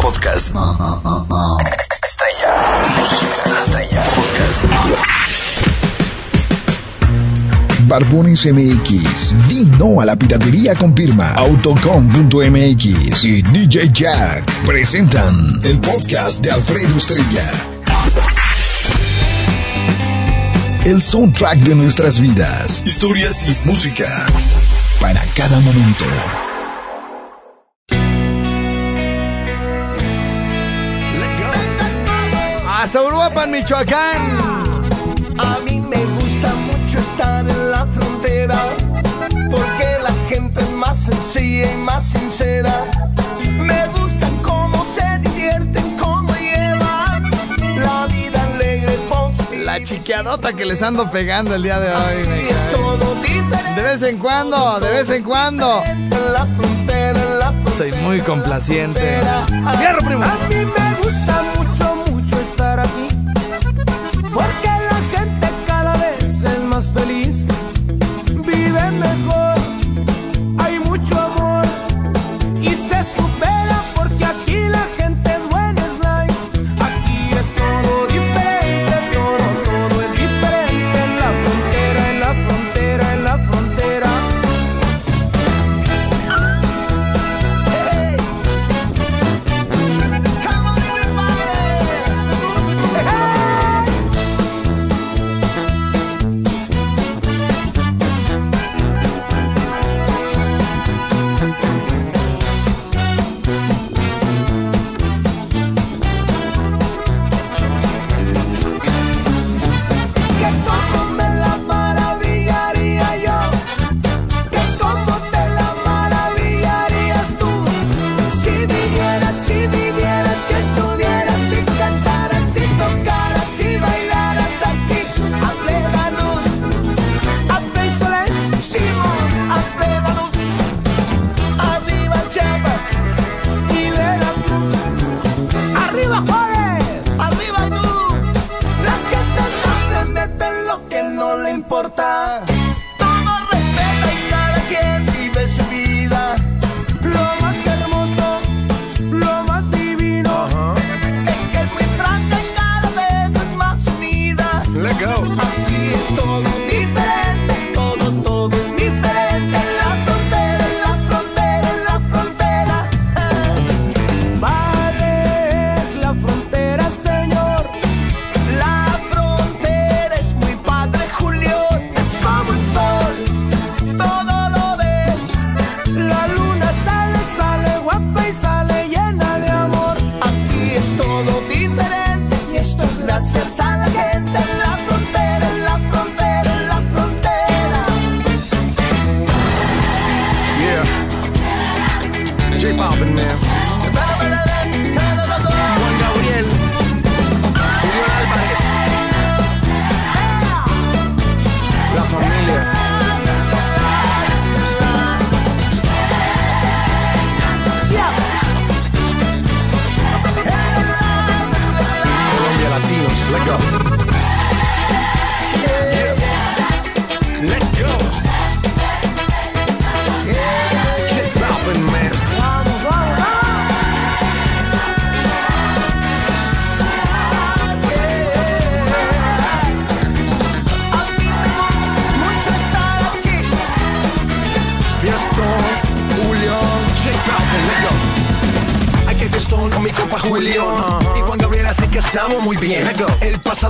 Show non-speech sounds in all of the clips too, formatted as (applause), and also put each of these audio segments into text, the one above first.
Podcast. Estrella. Música. Podcast. Barbones MX, Vino a la piratería con firma, Autocom.mx y DJ Jack presentan el podcast de Alfredo Estrella. El soundtrack de nuestras vidas, historias y música para cada momento. Hasta Uruapan, Michoacán. A mí me gusta mucho estar en la frontera porque la gente es más sencilla y más sincera. Me gusta cómo se divierten, cómo llevan la vida alegre, positiva. La chiquiadota que les ando pegando el día de hoy. Güey. es todo diferente. De vez en cuando, de vez en cuando. La frontera, la frontera. Soy muy complaciente. A- Fierro, primo. A mí me gusta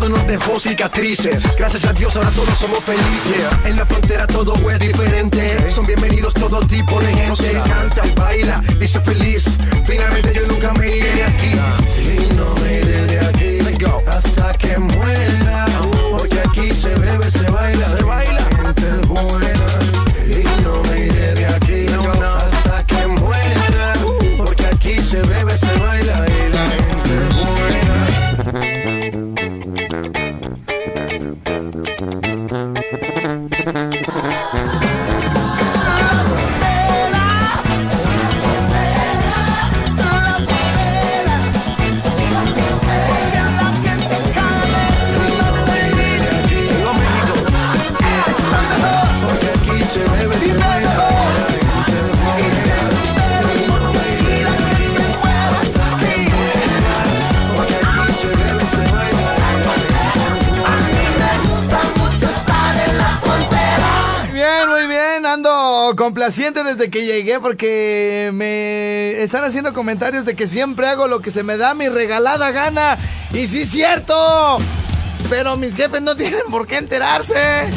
pasado nos dejó cicatrices. Gracias a Dios ahora todos somos felices. En la frontera todo es diferente. Son bienvenidos todo tipo de gente. Canta y baila y sé feliz. Finalmente yo nunca me iré de aquí. Y no me iré de aquí. Hasta que muera. Porque aquí se bebe, se baila. Se baila. Gente buena. Complaciente desde que llegué porque me están haciendo comentarios de que siempre hago lo que se me da mi regalada gana. Y sí, cierto. Pero mis jefes no (laughs) tienen por qué enterarse.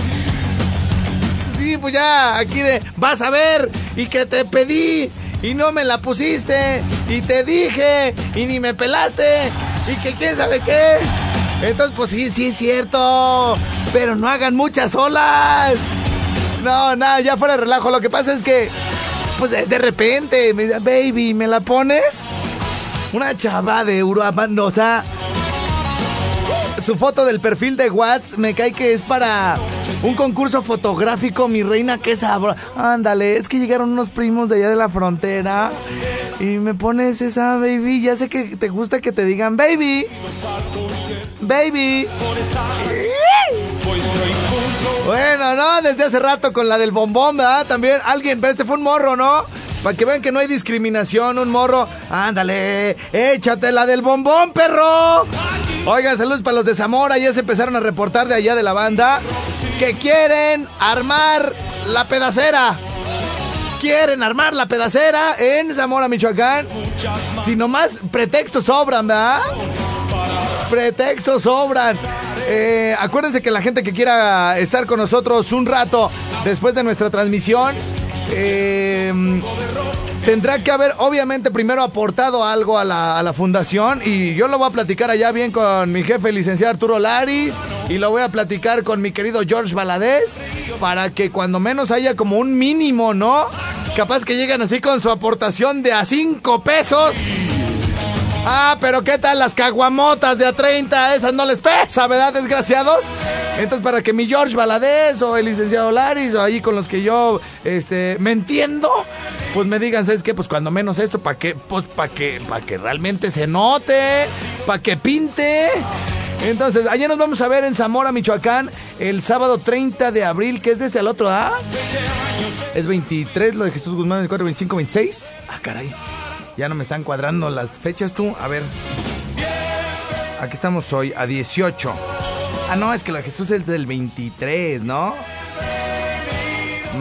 Sí, pues ya, aquí de, vas a ver, y que te pedí, y no me la pusiste, y te dije, y ni me pelaste, y que quién sabe qué. Entonces, pues sí, sí es cierto, pero no hagan muchas olas. No, nada, ya fuera de relajo. Lo que pasa es que, pues es de repente, me dice, baby, ¿me la pones? Una chava de Uruapan, o sea, su foto del perfil de Watts me cae que es para un concurso fotográfico, mi reina, que sabro. Ándale, es que llegaron unos primos de allá de la frontera y me pones esa baby. Ya sé que te gusta que te digan baby. Baby. Bueno, no, desde hace rato con la del bombón, ¿verdad? También alguien, pero este fue un morro, ¿no? Para que vean que no hay discriminación, un morro. Ándale, échate la del bombón, perro. Oigan, saludos para los de Zamora. Ya se empezaron a reportar de allá de la banda que quieren armar la pedacera. Quieren armar la pedacera en Zamora, Michoacán. Si nomás pretextos sobran, ¿verdad? Pretextos sobran. Eh, acuérdense que la gente que quiera estar con nosotros un rato después de nuestra transmisión, eh, tendrá que haber obviamente primero aportado algo a la, fundación y yo lo voy a platicar allá bien con mi jefe, licenciado Arturo Laris, y lo voy a platicar con mi querido George Valadez para que cuando menos haya como un mínimo, ¿no? Capaz que llegan así con su aportación de a 5 pesos. Ah, pero ¿qué tal las caguamotas de a 30? Esas no les pesa, ¿verdad, desgraciados? Entonces, para que mi George Valadez o el licenciado Laris o ahí con los que yo este, me entiendo, pues me digan, ¿sabes qué? Pues cuando menos esto, ¿para qué? Pues para que, para que realmente se note, para que pinte. Entonces, allá nos vamos a ver en Zamora, Michoacán, el sábado 30 de abril, que es desde el otro, ¿ah? Es 23, lo de Jesús Guzmán, 24, 25, 26. Ah, caray. Ya no me están cuadrando las fechas tú. A ver. Aquí estamos hoy, a 18. Ah, no, es que de Jesús es del 23, ¿no?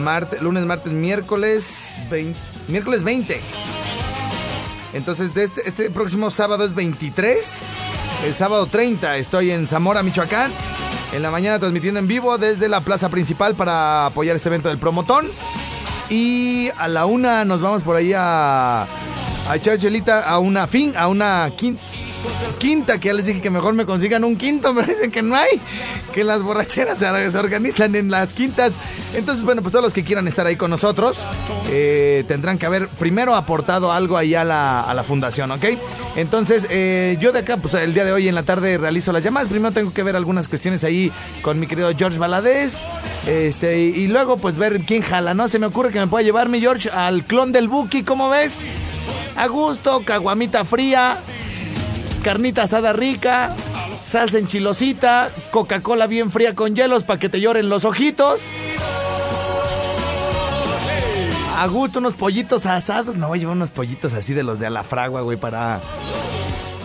Marte, lunes, martes, miércoles 20, miércoles 20. Entonces, este, este próximo sábado es 23. El sábado 30 estoy en Zamora, Michoacán. En la mañana transmitiendo en vivo desde la plaza principal para apoyar este evento del promotón. Y a la una nos vamos por ahí a, a echar chelita a una fin, a una quin- quinta, que ya les dije que mejor me consigan un quinto, pero (laughs) dicen que no hay, que las borracheras se organizan en las quintas. Entonces, bueno, pues todos los que quieran estar ahí con nosotros eh, tendrán que haber primero aportado algo ahí a la, a la fundación, ¿ok? Entonces, eh, yo de acá, pues el día de hoy en la tarde realizo las llamadas. Primero tengo que ver algunas cuestiones ahí con mi querido George Valadez. Este, y, y luego, pues ver quién jala, ¿no? Se me ocurre que me pueda llevar mi George al clon del Buki, ¿cómo ves? A gusto, caguamita fría, carnita asada rica, salsa enchilosita, Coca-Cola bien fría con hielos para que te lloren los ojitos. A gusto, unos pollitos asados. No, llevar unos pollitos así de los de Alafragua, güey, para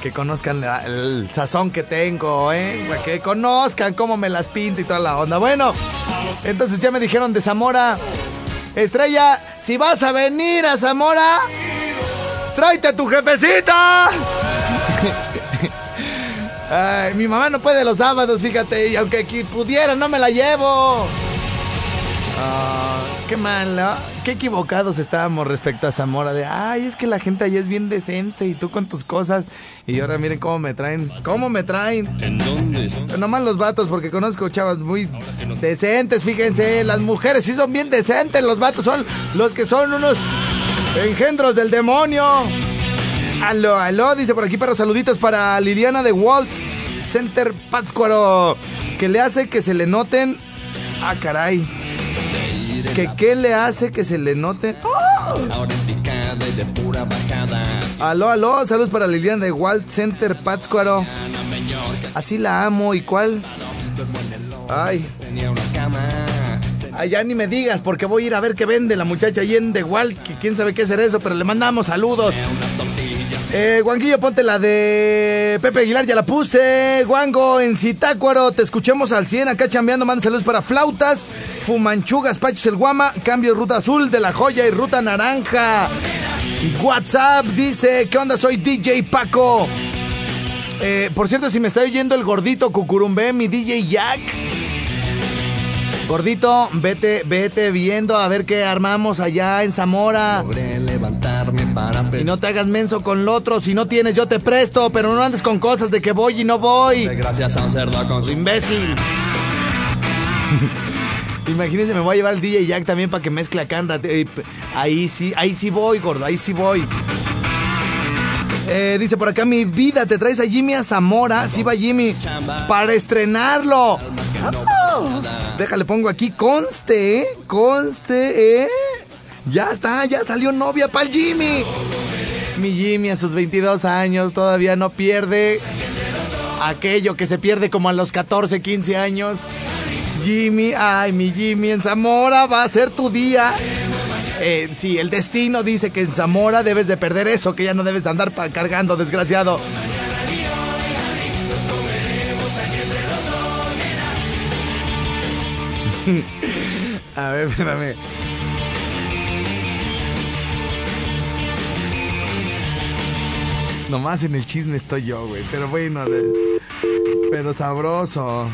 que conozcan la- el sazón que tengo, ¿eh? Que conozcan cómo me las pinto y toda la onda. Bueno, entonces ya me dijeron de Zamora. Estrella, si vas a venir a Zamora, tráete a tu jefecita. Ay, mi mamá no puede los sábados, fíjate, y aunque aquí pudiera, no me la llevo. Ah, qué mal, ¿no? Qué equivocados estábamos respecto a Zamora. De, ay, es que la gente allá es bien decente y tú con tus cosas. Y ahora miren cómo me traen. ¿Cómo me traen? ¿En dónde? Nomás los vatos, porque conozco chavas muy decentes, fíjense. Las mujeres sí son bien decentes, los vatos son los que son unos engendros del demonio. Aló, aló, dice por aquí, pero saluditos para Liliana de Walt Center Pátzcuaro. Que le hace que se le noten. Ah, caray. Que qué le hace que se le noten. Bajada. Aló, aló, saludos para Liliana de Walt Center Pátzcuaro. Así la amo, ¿y cuál? Ay, Tenía una cama. Ay, ya ni me digas, porque voy a ir a ver qué vende la muchacha ahí en Walt, que quién sabe qué será eso, pero le mandamos saludos. Eh, Guanguillo, ponte la de Pepe Aguilar, ya la puse. Guango, en Zitácuaro, te escuchemos al 100, acá chambeando, manda saludos para Flautas, Fumanchugas, Pachos el Guama, Cambio Ruta Azul de la Joya y Ruta Naranja. WhatsApp dice, ¿qué onda? Soy DJ Paco. Eh, por cierto, si me está oyendo el gordito Cucurumbé, mi DJ Jack. Gordito, vete, vete viendo a ver qué armamos allá en Zamora. Logré levantarme para Y no te hagas menso con lo otro. Si no tienes, yo te presto. Pero no andes con cosas de que voy y no voy. Gracias a un cerdo con su Imbécil. (laughs) Imagínense, me voy a llevar al DJ Jack también para que mezcle acá. Ahí sí, ahí sí voy, gordo. Ahí sí voy. Eh, dice por acá, mi vida, te traes a Jimmy a Zamora. Sí va Jimmy. Para estrenarlo. Ah, Déjale, pongo aquí, conste, ¿eh? Conste, ¿eh? Ya está, ya salió novia para el Jimmy. Mi Jimmy a sus 22 años todavía no pierde aquello que se pierde como a los 14, 15 años. Jimmy, ay, mi Jimmy, en Zamora va a ser tu día. Eh, sí, el destino dice que en Zamora debes de perder eso, que ya no debes andar cargando, desgraciado. (laughs) A ver, espérame. Nomás en el chisme estoy yo, güey. Pero bueno, pero sabroso.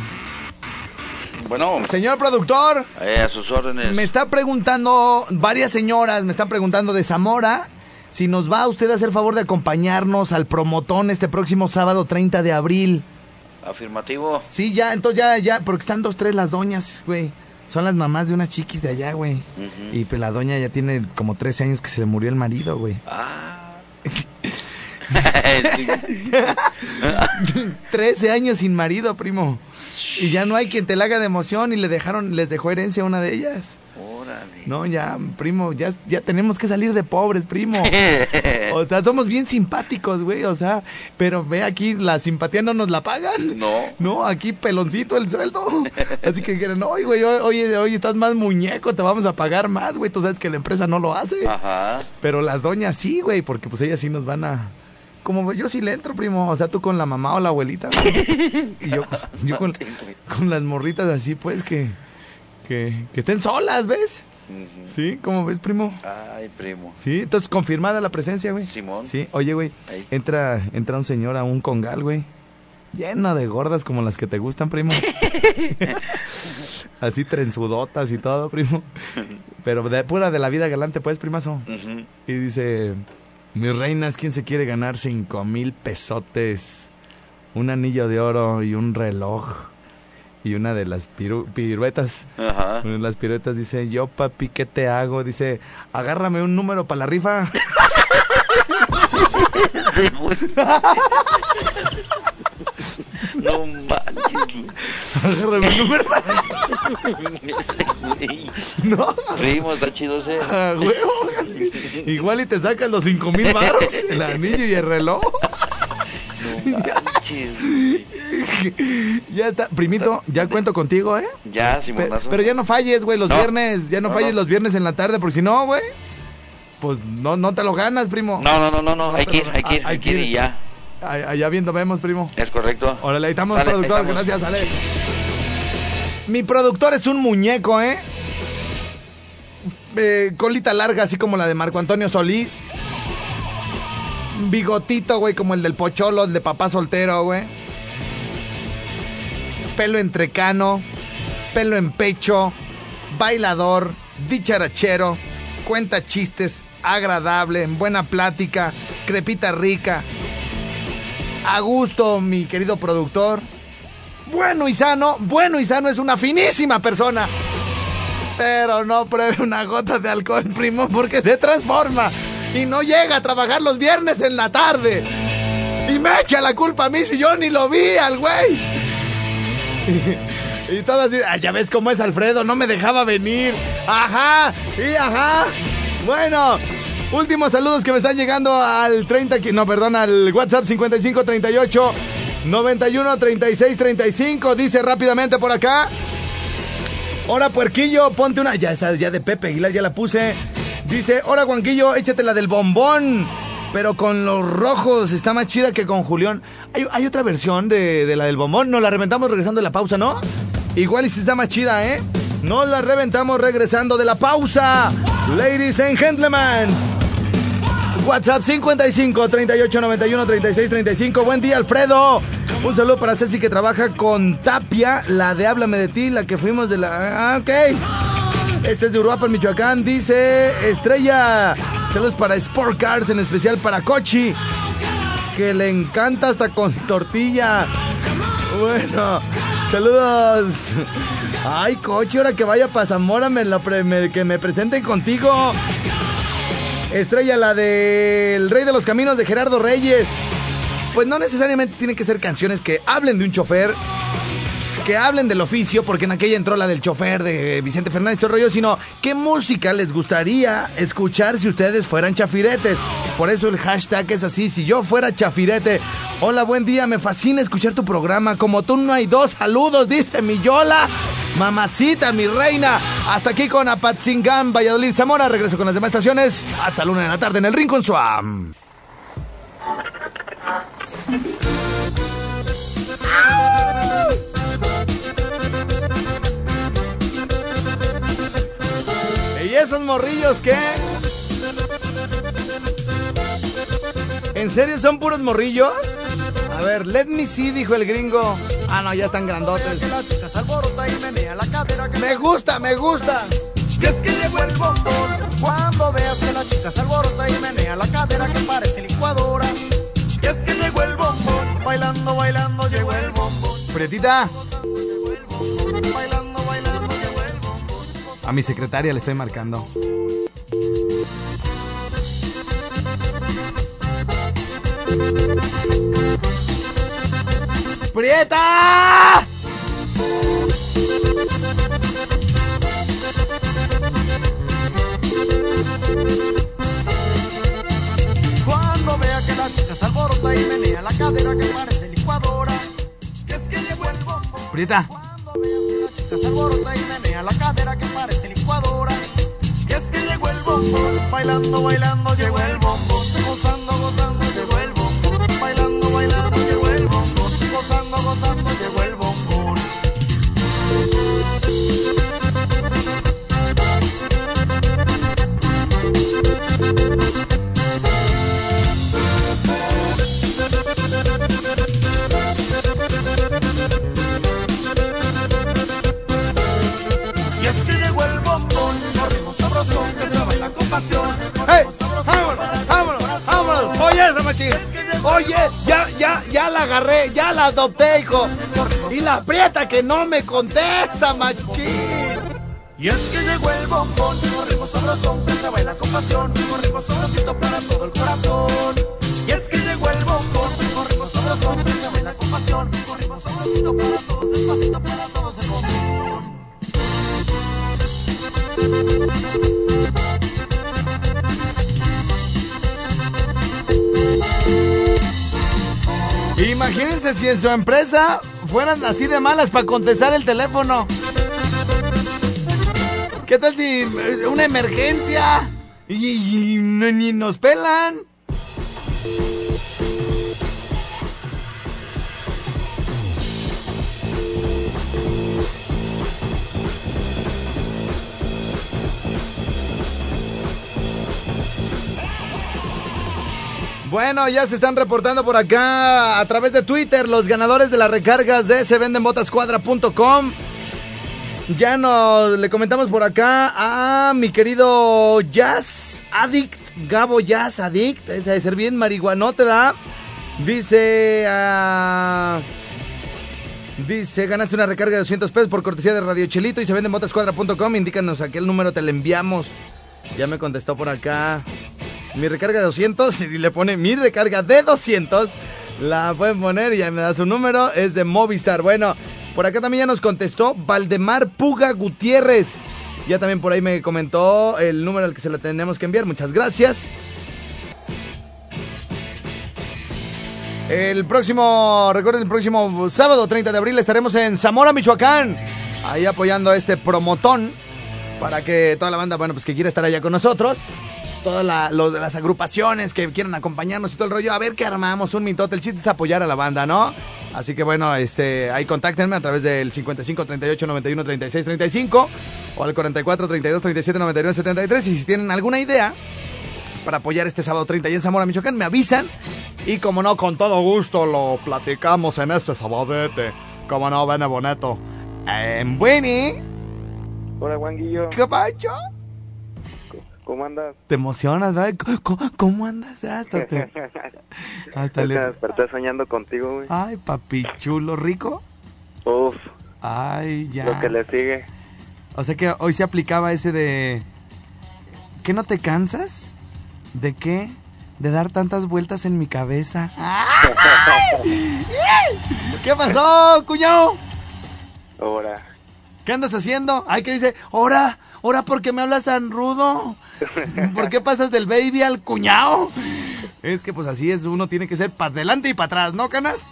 Bueno, Señor productor, eh, a sus órdenes. me está preguntando, varias señoras me están preguntando de Zamora, si nos va usted a hacer favor de acompañarnos al promotón este próximo sábado 30 de abril. Afirmativo. Sí, ya, entonces ya, ya, porque están dos, tres las doñas, güey. Son las mamás de unas chiquis de allá, güey. Y pues la doña ya tiene como 13 años que se le murió el marido, güey. Ah. (laughs) (laughs) 13 (laughs) años sin marido, primo. Y ya no hay quien te la haga de emoción y le dejaron, les dejó herencia a una de ellas. Órale. No, ya, primo, ya, ya tenemos que salir de pobres, primo. (laughs) O sea, somos bien simpáticos, güey, o sea, pero ve aquí, la simpatía no nos la pagan. No. No, aquí peloncito el sueldo. Así que dijeron, oye, güey, oye, oye, estás más muñeco, te vamos a pagar más, güey. Tú sabes que la empresa no lo hace. Ajá. Pero las doñas sí, güey, porque pues ellas sí nos van a... Como yo sí le entro, primo. O sea, tú con la mamá o la abuelita. güey. Y yo, yo con, con las morritas así, pues, que, que, que estén solas, ¿ves? Sí, ¿cómo ves, primo? Ay, primo. Sí, entonces confirmada la presencia, güey. Simón. Sí, oye, güey, Ahí. entra, entra un señor a un congal, güey. Llena de gordas como las que te gustan, primo. (laughs) Así trenzudotas y todo, primo. (laughs) Pero de pura de la vida galante, pues, primazo. Ujú. Y dice, mis reinas, ¿quién se quiere ganar cinco mil pesotes? Un anillo de oro y un reloj. Y una de las piru- piruetas. Ajá. Una de las piruetas dice, yo papi, ¿qué te hago? Dice, agárrame un número para la rifa. (laughs) No manches. (laughs) agárrame un número para güey. No, Primo, está chido ese. huevo. Igual y te sacas los cinco mil baros, (laughs) el anillo y el reloj. No (laughs) ya está, primito, ya cuento contigo, ¿eh? Ya, Pe- Simonazo. pero ya no falles, güey, los No. viernes. Ya no, No, falles no. los viernes en la tarde, porque si no, güey, pues no, no te lo ganas, primo. No, no, no, no, no. Hay que ir, lo- hay que ir, ah, hay que ir y ya. Allá viendo vemos, primo. Es correcto. Estamos, Sale, ahí productor. Gracias, Ale. Mi productor es un muñeco, ¿eh? Eh, Colita larga, así como la de Marco Antonio Solís. Bigotito, güey, como el del Pocholo, el de papá soltero, güey. Pelo entrecano, pelo en pecho, bailador, dicharachero, cuenta chistes, agradable, buena plática, crepita rica. A gusto, mi querido productor. Bueno y sano, bueno y sano es una finísima persona. Pero no pruebe una gota de alcohol, primo, porque se transforma. y no llega a trabajar los viernes en la tarde. Y me echa la culpa a mí si yo ni lo vi al güey. Y, así, "Ah, ya ves cómo es Alfredo, no me dejaba venir. Ajá, y ajá. Bueno, últimos saludos que me están llegando al 30, qui- no, perdón, al WhatsApp 5538 91 36 35. Dice rápidamente por acá. Hora puerquillo, ponte una. Ya está, ya de Pepe Aguilar, ya la puse. Dice, hora Juanquillo, échate la del bombón. Pero con los rojos está más chida que con Julián. Hay, hay otra versión de, de la del bombón. Nos la reventamos regresando de la pausa, ¿no? Igual y si está más chida, ¿eh? Nos la reventamos regresando de la pausa. Ladies and gentlemen. WhatsApp 55 38 91 36 35. Buen día, Alfredo. Un saludo para Ceci que trabaja con Tapia, la de Háblame de ti, la que fuimos de la. Ah, ok. Este es de Uruapan, Michoacán. Dice Estrella. Saludos para Sport Cars, en especial para Cochi, que le encanta hasta con tortilla. Bueno, saludos. Ay, Cochi, ahora que vaya para Zamora, me lo que me presenten contigo. Estrella, la del Rey de los Caminos de Gerardo Reyes. Pues no necesariamente tienen que ser canciones que hablen de un chofer, que hablen del oficio, porque en aquella entró la del chofer de Vicente Fernández todo rollo, sino qué música les gustaría escuchar si ustedes fueran chafiretes. Por eso el hashtag es así, si yo fuera chafirete. Hola, buen día, me fascina escuchar tu programa. Como tú no hay dos saludos, dice mi Yola. Mamacita, mi reina. Hasta aquí con Apatzingán, Valladolid, Zamora. Regreso con las demás estaciones. Hasta la una de la tarde en el Rincón Swam. ¿Y esos morrillos qué? ¿En serio son puros morrillos? A ver, let me see, dijo el gringo. Ah, no, ya están grandotes. Me gusta, me gusta. Y es que llegó el bombón Cuando veas que la chica se alborota y menea la cadera que parece licuadora Y es que llegó el bombón Bailando, bailando, llegó el bombón Prietita, Bailando, bailando, llegó el bombón a mi secretaria le estoy marcando. ¡Prieta! Cuando vea que la chica se alborota y menea la cadera que parece licuadora Y es que llegó el bombón Prieta, Cuando veas que la chica se alborota y menea la cadera que parece licuadora Y es que llegó el bombón Bailando, bailando, llegó el bombón ¡Vámonos! ¡Vámonos! ¡Vámonos! ¡Oye esa machín! Oye, ya, ya, ya la agarré, ya la adopté, hijo. Y la prieta que no me contesta, machín. Y es que llegó el bombón, corrimos que se baila con pasión, corrimos sabrosito para todo el corazón. Y es que llegó el bombón, corrimos que se baila con pasión, corrimos sabrosito para todos, despacito para todos el bombón. Imagínense si en su empresa fueran así de malas para contestar el teléfono. ¿Qué tal si eh, una emergencia? Y, y ni nos pelan. Bueno, ya se están reportando por acá a través de Twitter los ganadores de las recargas de sevendenbotascuadra.com. Ya nos le comentamos por acá a mi querido Jazz Addict, Gabo Jazz Addict, ese de ser bien marihuanote, da. Dice, ah, dice, ganaste una recarga de 200 pesos por cortesía de Radio Chelito y se vende en botascuadra.com. Indícanos a qué número te le enviamos. Ya me contestó por acá. Mi recarga de 200 y le pone mi recarga de 200. La pueden poner y ya me da su número, es de Movistar. Bueno, por acá también ya nos contestó Valdemar Puga Gutiérrez. Ya también por ahí me comentó el número al que se la tenemos que enviar. Muchas gracias. El próximo, recuerden, el próximo sábado 30 de abril estaremos en Zamora, Michoacán. Ahí apoyando a este promotón para que toda la banda, bueno, pues que quiera estar allá con nosotros. Todas la- las agrupaciones que quieran acompañarnos y todo el rollo. A ver qué armamos, un mitote. El chiste es apoyar a la banda, ¿no? Así que bueno, este, ahí contáctenme a través del 55 38 91 36 35 o al 44 32 37 99 73. Y si tienen alguna idea para apoyar este sábado 30 y en Zamora, Michoacán, me avisan. Y como no, con todo gusto lo platicamos en este sabadete. Como no, Bene Boneto. En Bueni. Hola, Guanguillo. ¿Qué pacho? ¿Cómo andas? Te emocionas, ¿verdad? ¿Cómo- ¿Cómo, andas? Hasta te... (laughs) Hasta le... desperté soñando contigo, güey. Ay, papi chulo, rico. Uf, Ay, ya. lo que le sigue. O sea que hoy se aplicaba ese de... ¿Qué no te cansas? ¿De qué? De dar tantas vueltas en mi cabeza. ¡Ay! (laughs) ¿Qué pasó, cuñado? Ahora. ¿Qué andas haciendo? Ay, que dice, ora, ora, ¿por qué me hablas tan rudo? (laughs) ¿Por qué pasas del baby al cuñado? Es que pues así es, uno tiene que ser para adelante y para atrás, ¿no, canas?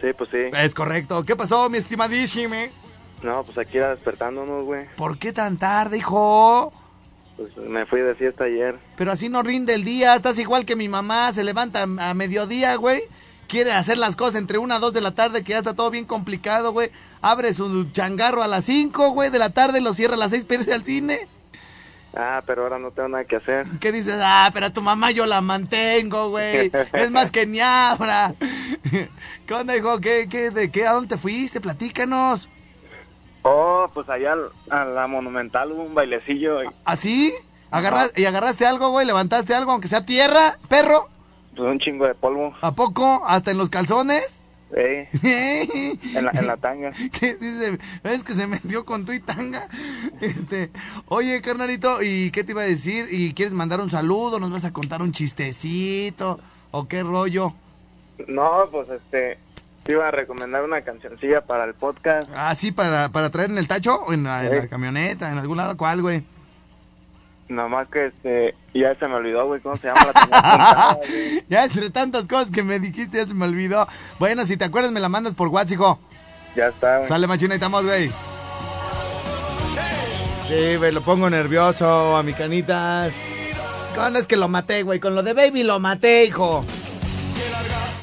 Sí, pues sí. Es correcto. ¿Qué pasó, mi estimadísimo? No, pues aquí era despertándonos, güey. ¿Por qué tan tarde, hijo? Pues me fui de fiesta ayer. Pero así no rinde el día, estás igual que mi mamá, se levanta a mediodía, güey. Quiere hacer las cosas entre una a dos de la tarde, que ya está todo bien complicado, güey. Abre su changarro a las 5, güey, de la tarde, lo cierra a las 6 para irse al cine. Ah, pero ahora no tengo nada que hacer. ¿Qué dices? Ah, pero a tu mamá yo la mantengo, güey. Es más que ñabra. ¿Qué onda, hijo? ¿Qué, qué, de qué? ¿A dónde te fuiste? Platícanos. Oh, pues allá al- a la Monumental hubo un bailecillo. y, ¿Así? ¿Agarras- ¿Y agarraste algo, güey? ¿Levantaste algo, aunque sea tierra, perro? Pues un chingo de polvo. ¿A poco? ¿Hasta en los calzones? En, la, en la tanga. (laughs) ¿Qué dice? ¿Ves que se metió con tu y tanga? Este, oye, carnalito, ¿y qué te iba a decir? ¿Y quieres mandar un saludo? ¿Nos vas a contar un chistecito? ¿O qué rollo? No, pues este. Te iba a recomendar una cancioncilla para el podcast. Ah, sí, para, para traer en el tacho o en la, en la camioneta, en algún lado, ¿cuál, güey? Nomás que este. Ya se me olvidó, güey, cómo se llama la güey. (laughs) ya entre tantas cosas que me dijiste ya se me olvidó. Bueno, si te acuerdas me la mandas por WhatsApp, hijo. Ya está, güey. Sale machina y estamos, güey. Sí, güey, lo pongo nervioso a mi canitas. Con es que lo maté, güey. Con lo de Baby lo maté, hijo.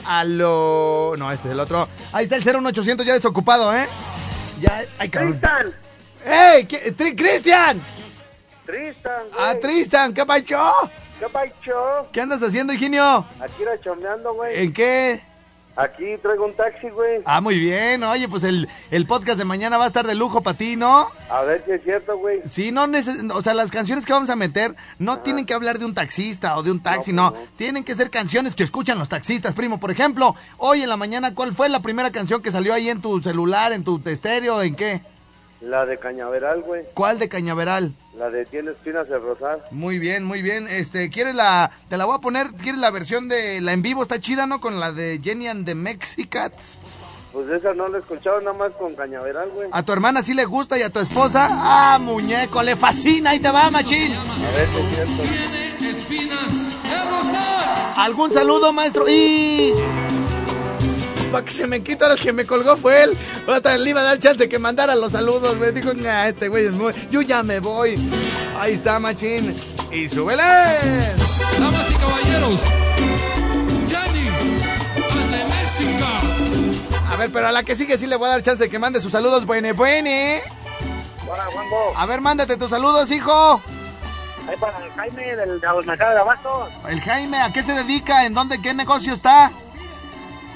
Aló. No, este es el otro. Ahí está el 01800 ya desocupado, ¿eh? Ya. Ay, cabrón. Tristan, ¡Ey! ¿qué- Tri- ¡Cristian! Tristan, güey. ¡Ah, Tristan! ¿Qué pacho? ¿Qué pacho? ¿Qué andas haciendo, Higinio? Aquí era chomeando, güey. ¿En qué? Aquí traigo un taxi, güey. Ah, muy bien. Oye, pues el, el podcast de mañana va a estar de lujo para ti, ¿no? A ver si es cierto, güey. Sí, no neces o sea, las canciones que vamos a meter no tienen que hablar de un taxista o de un taxi, no, pues no. Tienen que ser canciones que escuchan los taxistas, primo. Por ejemplo, hoy en la mañana, ¿cuál fue la primera canción que salió ahí en tu celular, en tu estéreo, en qué? La de Cañaveral, güey. ¿Cuál de Cañaveral? La de Tiene espinas el rosal. Muy bien, muy bien. Este, ¿quieres la te la voy a poner, quieres la versión de la en vivo está chida, ¿no? Con la de Jenny and the Mexicats. Pues esa no la he escuchado nada más con Cañaveral, güey. A tu hermana sí le gusta y a tu esposa, ah, muñeco, le fascina, ahí te va, machín. A ver si es cierto. ¿Algún saludo, maestro? Y. Para que se me quita el que me colgó fue él. Ahora le iba a dar chance de que mandara los saludos, güey. Dijo, nah, este güey es muy. Yo ya me voy. Ahí está, machín. Y súbele. Damas y caballeros, Mexica. A ver, pero a la que sigue sí le voy a dar chance de que mande sus saludos, buene, buene. Hola, Juanjo. A ver, mándate tus saludos, hijo. Ahí para el Jaime del mercado de Abastos. El Jaime, ¿a qué se dedica? ¿En dónde? ¿Qué negocio está?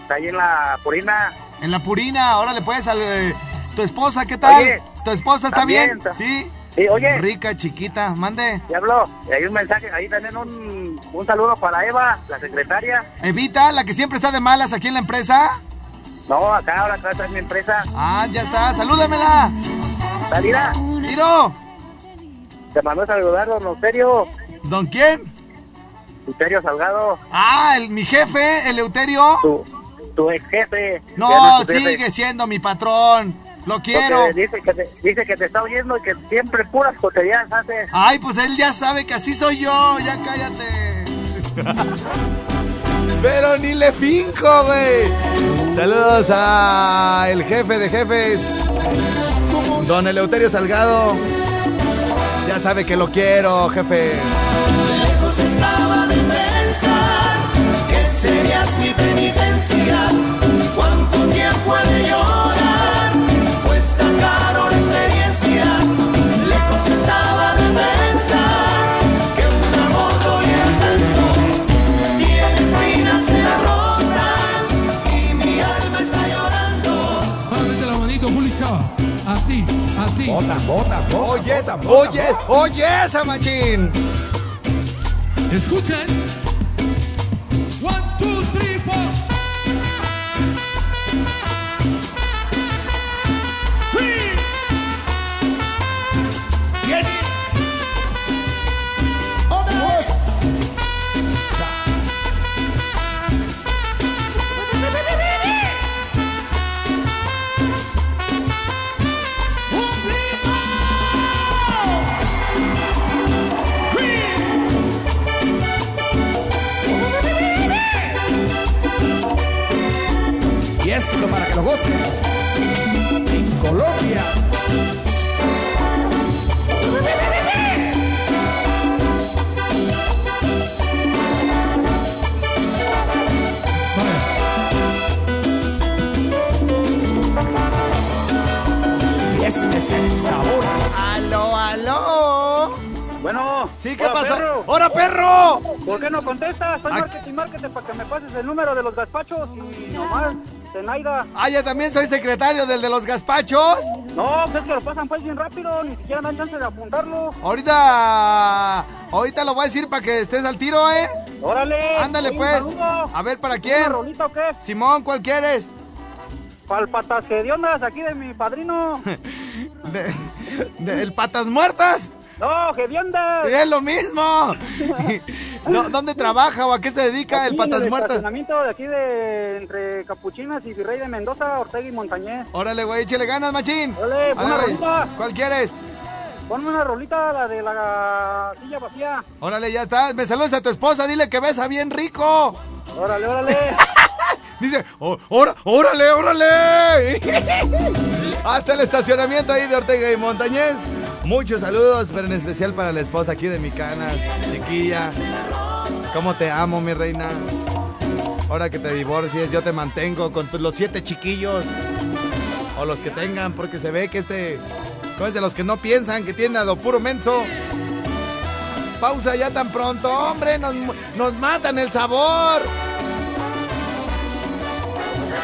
Está ahí en la Purina. En la Purina. Órale, pues, al, eh, tu esposa, ¿qué tal? Oye, ¿Tu esposa está bien? Sí. Sí, oye. Rica, chiquita, mande. Ya habló. Hay un mensaje. Ahí también un, un saludo para Eva, la secretaria. Evita, la que siempre está de malas aquí en la empresa. No, acá ahora acá está en mi empresa. Ah, ya está, salúdamela. Salida. Tiro. Te mandó a saludar, don Osterio. ¿Don quién? Euterio Salgado, Ah, el, mi jefe, Eleuterio. tu, tu ex jefe. No, sigue siendo mi patrón. Lo quiero. Dice que, te, dice que te está oyendo y que siempre puras joterías hace. Ay, pues él ya sabe que así soy yo. Ya cállate. (laughs) Pero ni le finco, güey. Saludos a el jefe de jefes, don Eleuterio Salgado. Ya sabe que lo quiero, jefe. Lejos estaba de pensar serías mi penitencia. Cuánto tiempo he de llorar, cuesta caro la experiencia. Lejos estaba de pensar que un amor dolía tanto. Tiene espinas en la rosa y mi alma está llorando. Mete la manito, Juli Chava. Así, así. Bota, bota, Oye esa, oye, oye esa, machín. Escuchen. Que lo gocen. En Colombia. Y este es el sabor. Aló, aló. Bueno, Sí, ¿qué hola, pasó? perro. ¡Hora, perro! ¿Por qué no contestas? Ay. marketing, marketing para que me pases el número de los gazpachos y nomás, Zenaida. Ah, ya también soy secretario del de los gazpachos. No, pues es que lo pasan pues bien rápido, ni siquiera dan chance de apuntarlo. Ahorita, ahorita lo voy a decir para que estés al tiro, ¿eh? Órale. Ándale pues. A ver, ¿para ¿Una quién? rolita o qué? Simón, ¿cuál quieres? Palpatas que ondas aquí de mi padrino. (laughs) De, de- ¿El patas muertas? No, hediondas. Es lo mismo. (laughs) No, ¿Dónde trabaja o a qué se dedica el en patas el muertas? estacionamiento de aquí de entre Capuchinas y Virrey de Mendoza, Ortega y Montañés. Órale, güey, échale ganas, machín. Órale, una rolita. ¿Cuál quieres? Ponme una rolita, la de la silla vacía. Órale, ya está. Me saludas a tu esposa, dile que besa bien rico. Órale, órale. (laughs) Dice, "Ó- ora- órale, órale. (laughs) Hasta el estacionamiento ahí de Ortega y Montañez. Muchos saludos, pero en especial para la esposa aquí de mi canas, chiquilla. ¿Cómo te amo, mi reina? Ahora que te divorcies, yo te mantengo con tus- los siete chiquillos. O los que tengan, porque se ve que este no es de los que no piensan, que tiene a lo puro menso. Pausa ya tan pronto, hombre, nos, nos matan el sabor.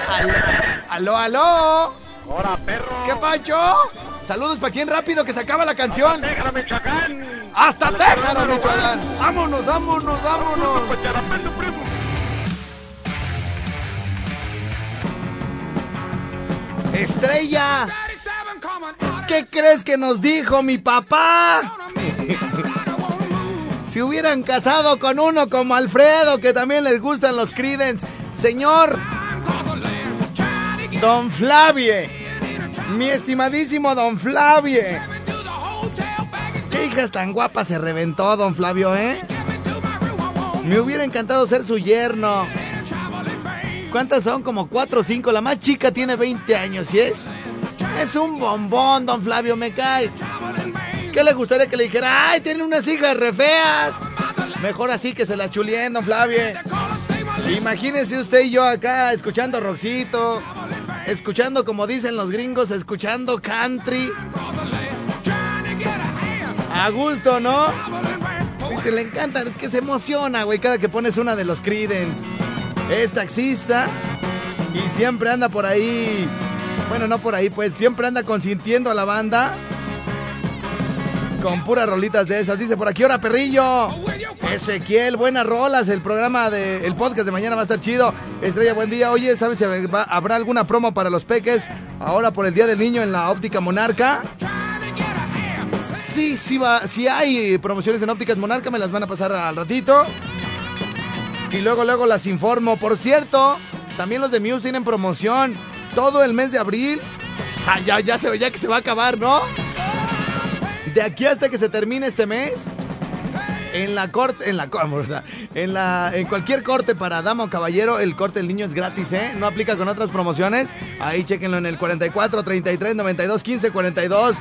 Aló, aló, aló. Hola, perro. ¿Qué pacho? Saludos para quien rápido que se acaba la canción. Déjalo, Michoacán. Hasta Texas, Michoacán. Vámonos, vámonos, vámonos. Estrella, ¿qué crees que nos dijo mi papá? (laughs) Si hubieran casado con uno como Alfredo, que también les gustan los Creedence. Señor, Don Flavie, mi estimadísimo Don Flavie. Qué hijas tan guapas se reventó, Don Flavio, ¿eh? Me hubiera encantado ser su yerno. ¿Cuántas son? Como cuatro o cinco. La más chica tiene 20 años, ¿y es? Es un bombón, don Flavio, me cae. ¿Qué le gustaría que le dijera? ¡Ay, tiene unas hijas re feas! Mejor así que se la chulien, don Flavio. Imagínese usted y yo acá escuchando rockcito, escuchando como dicen los gringos, escuchando country. A gusto, ¿no? Dice, le encanta, que se emociona, güey, cada que pones una de los Creedence. Es taxista y siempre anda por ahí. Bueno, no por ahí, pues siempre anda consintiendo a la banda. Con puras rolitas de esas. Dice por aquí, ahora perrillo. Ezequiel, buenas rolas. El programa de. El podcast de mañana va a estar chido. Estrella, buen día. Oye, ¿sabes si habrá alguna promo para los peques? Ahora por el Día del Niño en la óptica Monarca. Sí, sí, va, sí hay promociones en ópticas Monarca, me las van a pasar al ratito. Y luego, luego las informo. Por cierto, también los de Muse tienen promoción. Todo el mes de abril. Ah, ya, ya se ve, ya que se va a acabar, ¿no? De aquí hasta que se termine este mes. En la corte, en la en la en cualquier corte para dama o caballero, el corte del niño es gratis, ¿eh? No aplica con otras promociones. Ahí chequenlo en el 44 33 92 15 42.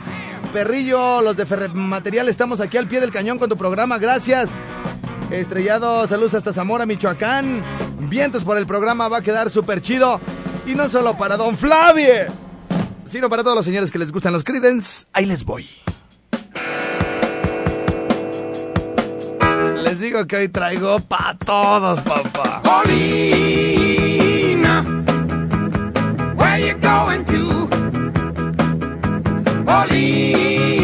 Perrillo, los de Ferrematerial, estamos aquí al pie del cañón con tu programa. Gracias. Estrellado, saludos hasta Zamora, Michoacán. Vientos por el programa va a quedar súper chido. Y no solo para Don Flavie, sino para todos los señores que les gustan los Credence. Ahí les voy. Les digo que hoy traigo pa' todos, papá. Paulina, where you going to? Paulina,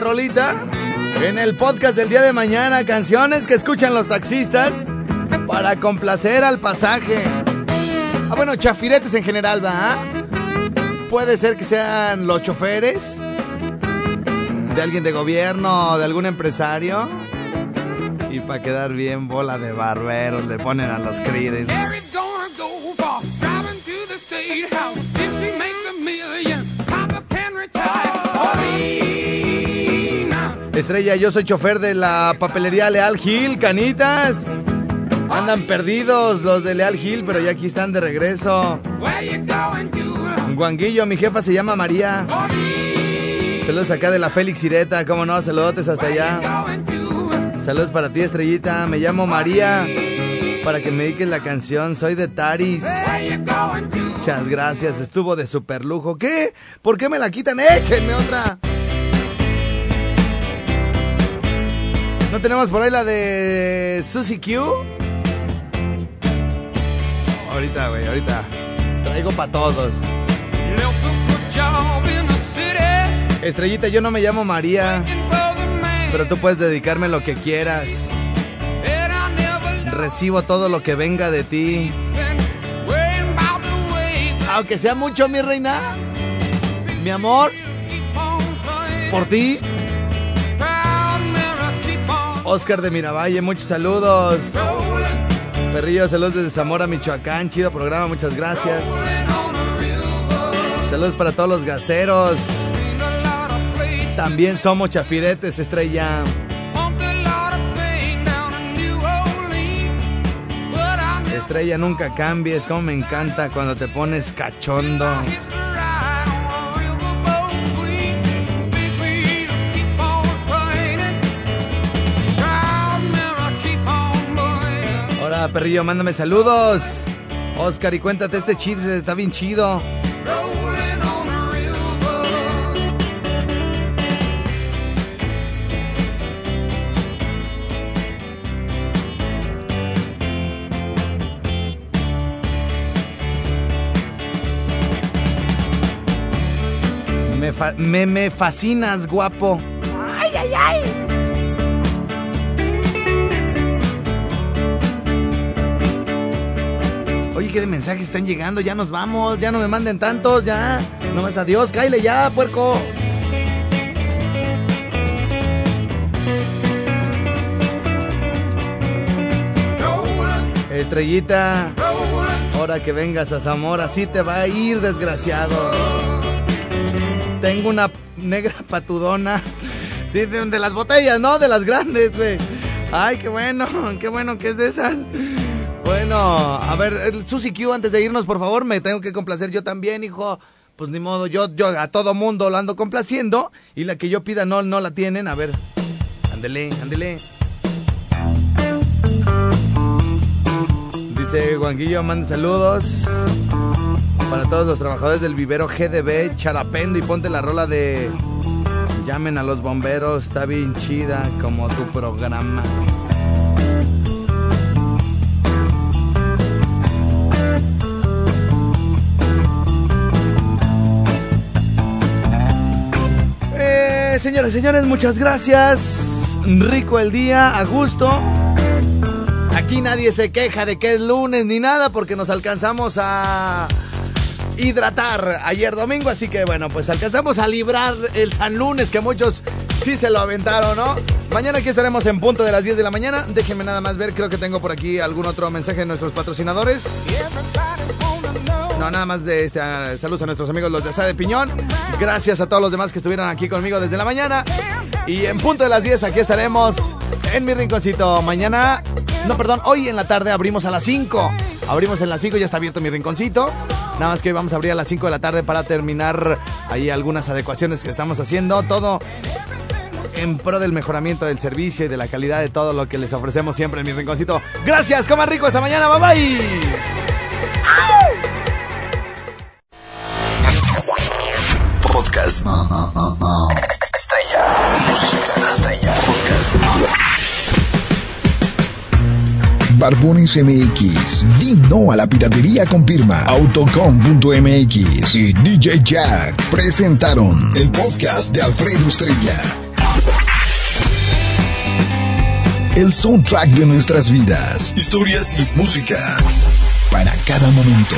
rolita en el podcast del día de mañana. Canciones que escuchan los taxistas para complacer al pasaje. Ah, bueno, chafiretes en general, ¿va? Puede ser que sean los choferes de alguien de gobierno, de algún empresario. Y para quedar bien, bola de barberos le ponen a los Creedence. Estrella, yo soy chofer de la papelería Leal Gil, canitas. Andan perdidos los de Leal Gil, pero ya aquí están de regreso. Guanguillo, mi jefa se llama María. Saludos acá de la Félix Ireta, cómo no, saludotes hasta allá. Saludos para ti, Estrellita, me llamo María. Para que me dediques la canción, soy de Taris. Muchas gracias, estuvo de super lujo. ¿Qué? ¿Por qué me la quitan? Échenme otra. ¿No tenemos por ahí la de Susie Q? Ahorita, güey, ahorita. Traigo para todos. Estrellita, yo no me llamo María, pero tú puedes dedicarme lo que quieras. Recibo todo lo que venga de ti. Aunque sea mucho, mi reina. Mi amor, por ti. Oscar de Miravalle, muchos saludos. Perrillo, saludos desde Zamora, Michoacán. Chido programa, muchas gracias. Saludos para todos los gaseros. También somos chafiretes, estrella. Estrella, nunca cambies. Como me encanta cuando te pones cachondo. Perrillo, mándame saludos. Oscar, y cuéntate este chiste, está bien chido. Me, me, me fascinas, guapo. Ay, ay, ay. Oye, ¿qué de mensajes están llegando? Ya nos vamos, ya no me manden tantos, ya. Nomás adiós, cáile ya, puerco. Estrellita, ahora que vengas a Zamora, así te va a ir, desgraciado. Tengo una negra (laughs) patudona. Sí, de, de las botellas, ¿no? De las grandes, güey. Ay, qué bueno, (laughs) qué bueno que es de esas. Bueno, a ver, el Susi Q, antes de irnos, por favor, me tengo que complacer yo también, hijo. pues ni modo, yo, yo a todo mundo lo ando complaciendo y la que yo pida no, no la tienen. A ver, ándele, ándele. Dice Juanquillo, manda saludos para todos los trabajadores del vivero GDB, Charapendo y ponte la rola de Llamen a los bomberos, está bien chida como tu programa. Eh, señores, señores, muchas gracias. Rico el día, a gusto. Aquí nadie se queja de que es lunes ni nada porque nos alcanzamos a hidratar ayer domingo, así que bueno, pues alcanzamos a librar el San Lunes que muchos sí se lo aventaron, ¿no? Mañana aquí estaremos en punto de las 10 de la mañana. Déjenme nada más ver, creo que tengo por aquí algún otro mensaje de nuestros patrocinadores. No, nada más de este, ah, saludos a nuestros amigos los de Asada de Piñón. Gracias a todos los demás que estuvieron aquí conmigo desde la mañana. Y en punto de las 10 aquí estaremos en mi rinconcito. Mañana, no, perdón, hoy en la tarde abrimos a las 5. Abrimos en las 5, ya está abierto mi rinconcito. Nada más que hoy vamos a abrir a las 5 de la tarde para terminar ahí algunas adecuaciones que estamos haciendo. Todo en pro del mejoramiento del servicio y de la calidad de todo lo que les ofrecemos siempre en mi rinconcito. Gracias, coman rico esta mañana, bye bye. Podcast. Música estrella. Barbones MX, di no a la piratería con firma Autocom.mx y DJ Jack presentaron el podcast de Alfredo Estrella. El soundtrack de nuestras vidas, historias y música para cada momento.